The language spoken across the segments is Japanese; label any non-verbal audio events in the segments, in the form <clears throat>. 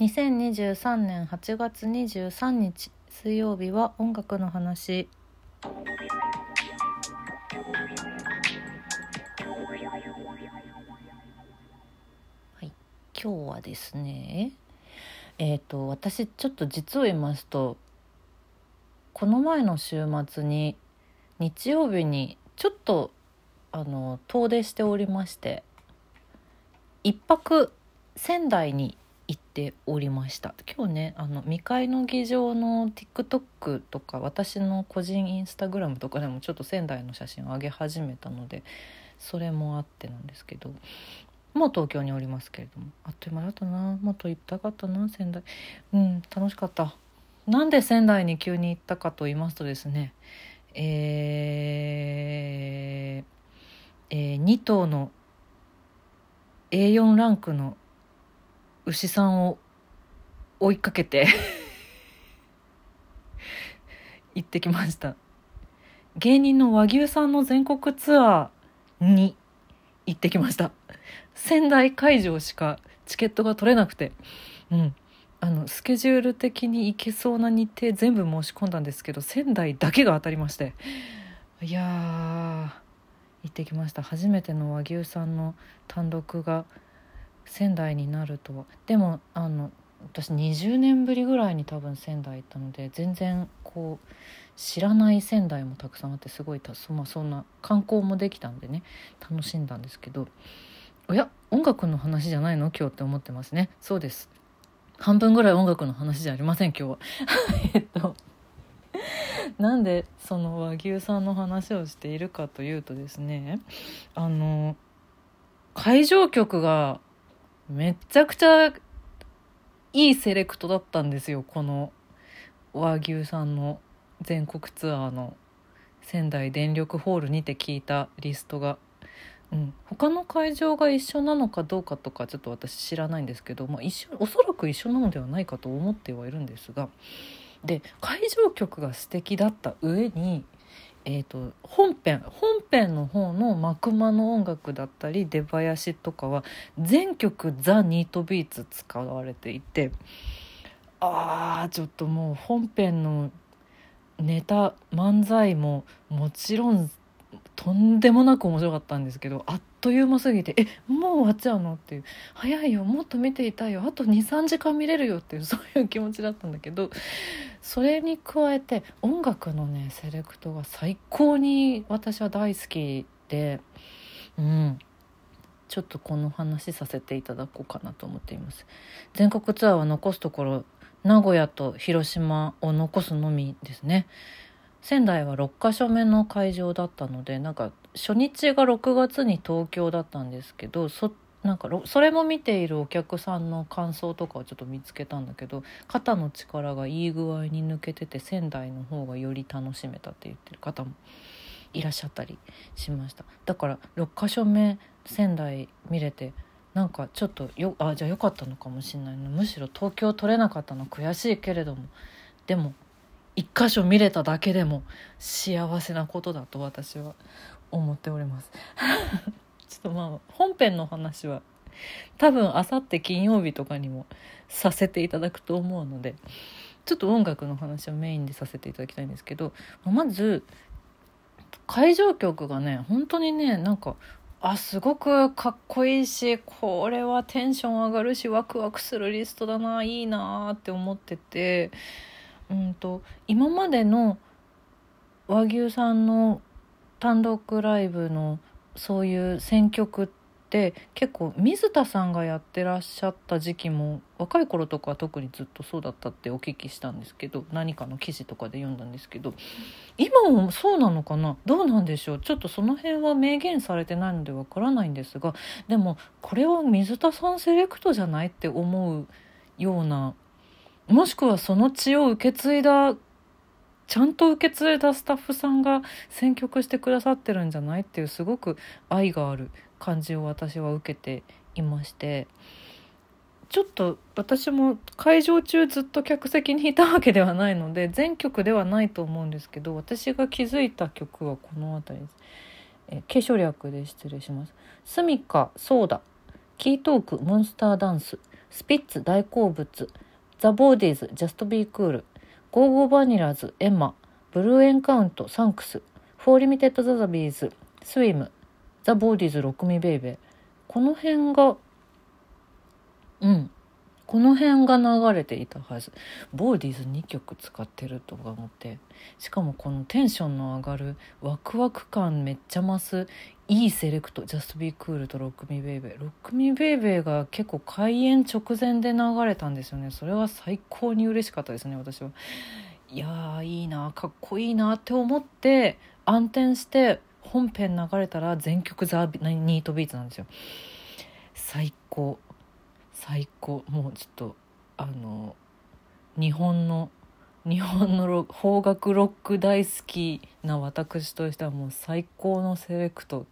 2023年8月23日水曜日は音楽の話。はい。今日はですねえっ、と私ちょっと実を言いますとこの前の週末に日曜日にちょっとあの遠出しておりまして一泊仙台に行っておりました。今日ねあの未開の議場の TikTok とか私の個人インスタグラムとかでもちょっと仙台の写真を上げ始めたのでそれもあってなんですけどもう東京におりますけれども。あっという間だったな。もっと行きたかったな仙台。うん楽しかった。なんで仙台に急に行ったかと言いますとですねえー、えー、2頭の A4 ランクの牛さんを追いかけて行ってきました。芸人の和牛さんの全国ツアーに行ってきました。仙台会場しかチケットが取れなくて。うん。あのスケジュール的に行けそうな日程全部申し込んだんですけど仙台だけが当たりまして。いやー行ってきました。初めての和牛さんの単独が仙台になるとは。でもあの私20年ぶりぐらいに多分仙台行ったので全然こう知らない仙台もたくさんあってすごいたそ,、まあ、そんな観光もできたんでね楽しんだんですけど。おや音楽の話じゃないの？今日って思ってますね。そうです。半分ぐらい音楽の話じゃありません今日は。<laughs> えっと。なんでその和牛さんの話をしているかというとですねあの会場曲がめちゃくちゃいいセレクトだったんですよこの和牛さんの全国ツアーの仙台電力ホールにて聞いたリストが。うん、他の会場が一緒なのかどうかとかちょっと私知らないんですけど、まあ、一緒おそらく一緒なのではないかと思ってはいるんですが。で会場曲が素敵だった上に、えーと、本編本編の方のマクマの音楽だったり出囃子とかは全曲ザ・ニートビーツ使われていてあーちょっともう本編のネタ漫才ももちろんとんでもなく面白かったんですけどあっという間すぎて「えもう終わっちゃうの?」っていう「早いよもっと見ていたいよあと23時間見れるよ」っていう <laughs> そういう気持ちだったんだけどそれに加えて音楽のねセレクトが最高に私は大好きでうん。ちょっとこの話させていただこうかなと思っています。全国ツアーは残すところ名古屋と広島を残すのみですね。仙台は6か所目の会場だったのでなんか初日が6月に東京だったんですけどそなんかそれも見ているお客さんの感想とかをちょっと見つけたんだけど肩の力がいい具合に抜けてて仙台の方がより楽しめたって言ってる方もいらっしゃったりしました。だから6か所目仙台見れてなんかちょっとよあじゃあよかったのかもしれないむしろ東京取れなかったの悔しいけれどもでも一箇所見れただけでも幸せなことだと私は思っております。<laughs> ちょっとまあ本編の話は多分あさって金曜日とかにもさせていただくと思うのでちょっと音楽の話をメインでさせていただきたいんですけどまず会場曲がね本当にねなんかあすごくかっこいいしこれはテンション上がるしワクワクするリストだないいなって思っててうんと今までの和牛さんの単独ライブのそういう選曲って結構水田さんがやってらっしゃった時期も若い頃とかは特にずっとそうだったってお聞きしたんですけど何かの記事とかで読んだんですけど今もそうなのかな？どうなんでしょう？ちょっとその辺は明言されてないのでわからないんですがでもこれは水田さんセレクトじゃないって思うようなもしくはその血を受け継いだちゃんと受け継いだスタッフさんが選曲してくださってるんじゃないっていうすごく愛がある感じを私は受けていましてちょっと私も会場中ずっと客席にいたわけではないので全曲ではないと思うんですけど私が気づいた曲はこの辺りです。え継承略で失礼します。スミカ、ソーダ、キートーク、モンスターダンス、スピッツ大好物THE BAWDIES JUST BE COOL go!go!vanillas エマ BLUE ENCOUNT THANKS 04 Limited Sazabys swim THE BAWDIES ROCK ME BABY。この辺がうん。この辺が流れていたはず。ボーディーズ2曲使ってるとか思って。しかもこのテンションの上がるワクワク感めっちゃ増す。いいセレクト「JUST BE COOL と「ROCK ME BABY」ROCK ME BABY が結構開演直前で流れたんですよね。それは最高に嬉しかったですね私は。いやーいいなかっこいいなって思って暗転して本編流れたら全曲ザ・ニートビーツなんですよ。最高。最高。もうちょっとあの日本の日本の邦楽ロック大好きな私としてはもう最高のセレクト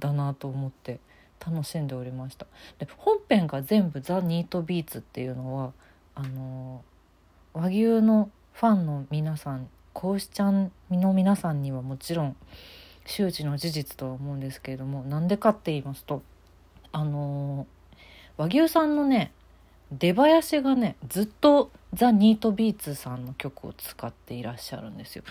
だなと思って楽しんでおりました。で本編が全部「ザ・ニート・ビーツ」っていうのはあの和牛のファンの皆さんこうしちゃんの皆さんにはもちろん周知の事実とは思うんですけれどもなんでかって言いますとあの和牛さんのね出囃子がねずっとザ・ニートビーツさんの曲を使っていらっしゃるんですよ。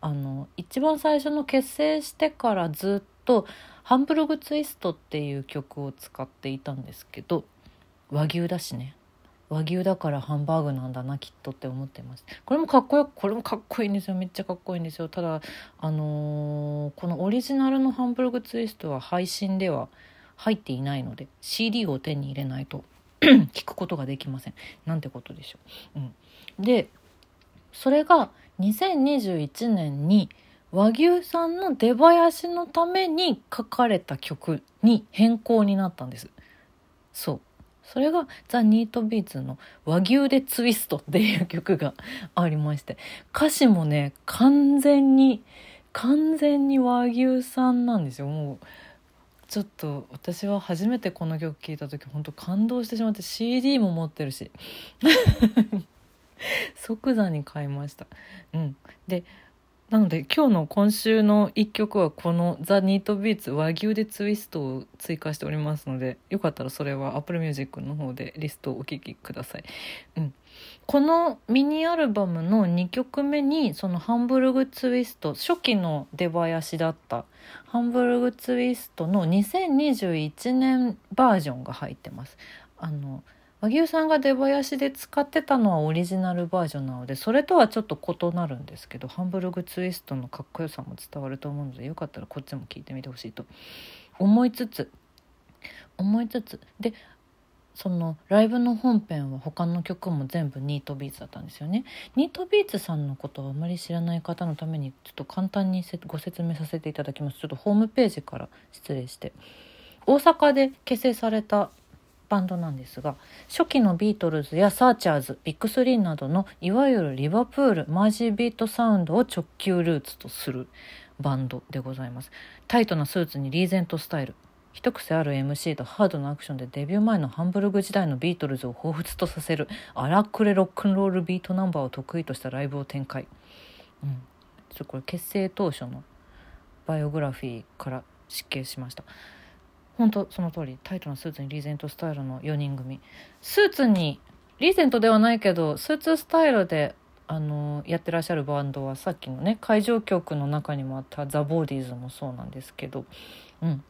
あの一番最初の結成してからずっと「ハンブルグツイスト」っていう曲を使っていたんですけど和牛だしね。和牛だからハンバーグなんだなきっとって思ってます。これもかっこよくこれもかっこいいんですよ。めっちゃかっこいいんですよ。ただあのー、このオリジナルのハンブルグツイストは配信では入っていないので CD を手に入れないと <clears throat> 聞くことができませんなんてことでしょう。うん、でそれが2021年に和牛さんの出囃子のために書かれた曲に変更になったんです。そうそれがザ・ニートビーツの和牛でツイストっていう曲がありまして歌詞もね完全に完全に和牛さんなんですよもうちょっと私は初めてこの曲聴いた時本当感動してしまって CD も持ってるし <laughs> 即座に買いました。うん、でなので今日の今週の1曲はこの「ザ・ニート・ビーツ和牛でツイスト」を追加しておりますのでよかったらそれは Apple Music の方でリストをお聴きください。うん、このミニアルバムの2曲目にそのハンブルグツイスト初期の出囃子だったハンブルグツイストの2021年バージョンが入ってます。あの和牛さんが出囃子で使ってたのはオリジナルバージョンなのでそれとはちょっと異なるんですけどハンブルグツイストのかっこよさも伝わると思うのでよかったらこっちも聞いてみてほしいと思いつつ思いつつでそのライブの本編は他の曲も全部ニートビーツだったんですよねニートビーツさんのことをあまり知らない方のためにちょっと簡単にご説明させていただきますちょっとホームページから失礼して大阪で結成されたバンドなんですが初期のビートルズやサーチャーズビッグスリーなどのいわゆるリバプールマージービートサウンドを直球ルーツとするバンドでございます。タイトなスーツにリーゼントスタイル。一癖ある MC とハードなアクションでデビュー前のハンブルグ時代のビートルズを彷彿とさせる荒くれロックンロールビートナンバーを得意としたライブを展開、うん、ちょこれ結成当初のバイオグラフィーから失敬しました。本当その通りタイトなスーツにリーゼントスタイルの4人組スーツにリーゼントではないけどスーツスタイルであのやってらっしゃるバンドはさっきのね会場曲の中にもあったザ・ボーディーズもそうなんですけどうん。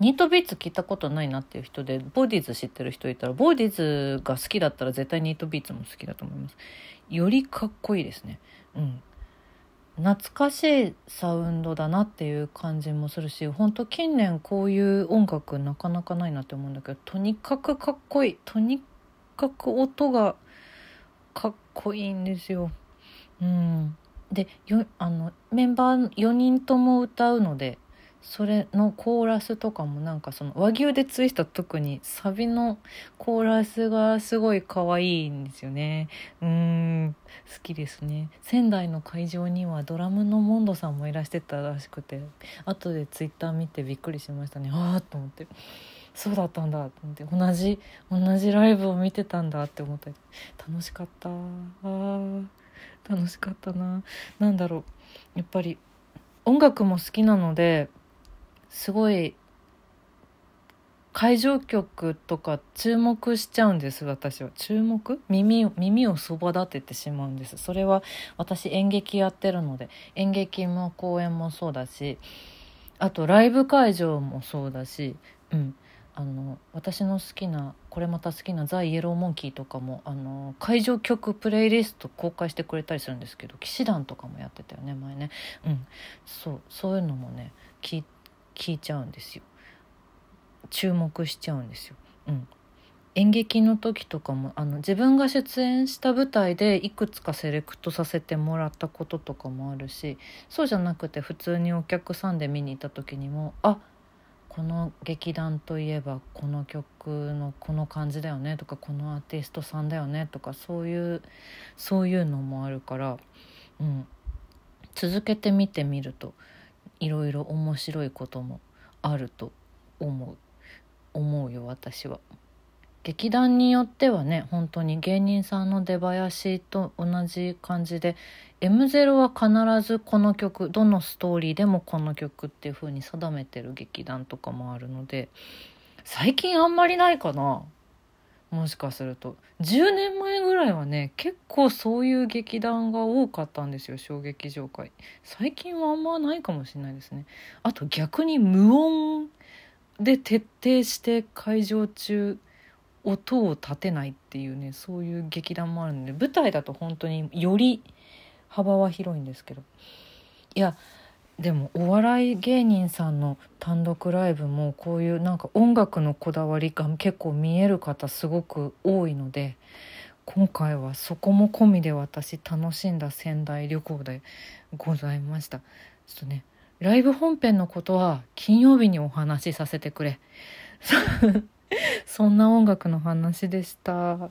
ニートビーツ聞いたことないなっていう人でボーディーズ知ってる人いたらボーディーズが好きだったら絶対ニートビーツも好きだと思います。よりかっこいいですね。うん。懐かしいサウンドだなっていう感じもするし本当近年こういう音楽なかなかないなって思うんだけどとにかくかっこいいとにかく音がかっこいいんですよ。うん、でよあのメンバー4人とも歌うのでそれのコーラスとかもなんかその和牛でツイスト特にサビのコーラスがすごい可愛いんですよね。うん好きですね。仙台の会場にはドラムのモンドさんもいらしてたらしくて後でツイッター見てびっくりしましたね。ああと思って。そうだったんだと思って。同じ同じライブを見てたんだって思って。楽しかった。あ楽しかったな。何だろう。やっぱり音楽も好きなのですごい会場曲とか注目しちゃうんです私は。注目？耳耳をそば立ててしまうんです。それは私演劇やってるので。演劇も公演もそうだしあとライブ会場もそうだしうん。あの私の好きなこれまた好きな「ザ・イエローモンキー」とかもあの会場曲プレイリスト公開してくれたりするんですけど騎士団とかもやってたよね前ね。うん。そうそういうのもね聞聞いちゃうんですよ。注目しちゃうんですよ。うん。演劇の時とかもあの自分が出演した舞台でいくつかセレクトさせてもらったこととかもあるしそうじゃなくて普通にお客さんで見に行った時にもあこの劇団といえばこの曲のこの感じだよねとかこのアーティストさんだよねとかそういうそういうのもあるから、うん、続けて見てみるといろいろ面白いこともあると思う思うよ私は。劇団によってはね本当に芸人さんの出囃子と同じ感じで M0 は必ずこの曲どのストーリーでもこの曲っていう風に定めてる劇団とかもあるので最近あんまりないかなもしかすると。10年前ぐらいはね結構そういう劇団が多かったんですよ小劇場界最近はあんまないかもしれないですね。あと逆に無音で徹底して会場中音を立てないっていうねそういう劇団もあるので舞台だと本当により幅は広いんですけど。いやでもお笑い芸人さんの単独ライブもこういうなんか音楽のこだわりが結構見える方すごく多いので今回はそこも込みで私楽しんだ仙台旅行でございましたちょっとねライブ本編のことは金曜日にお話しさせてくれ <laughs> そんな音楽の話でした。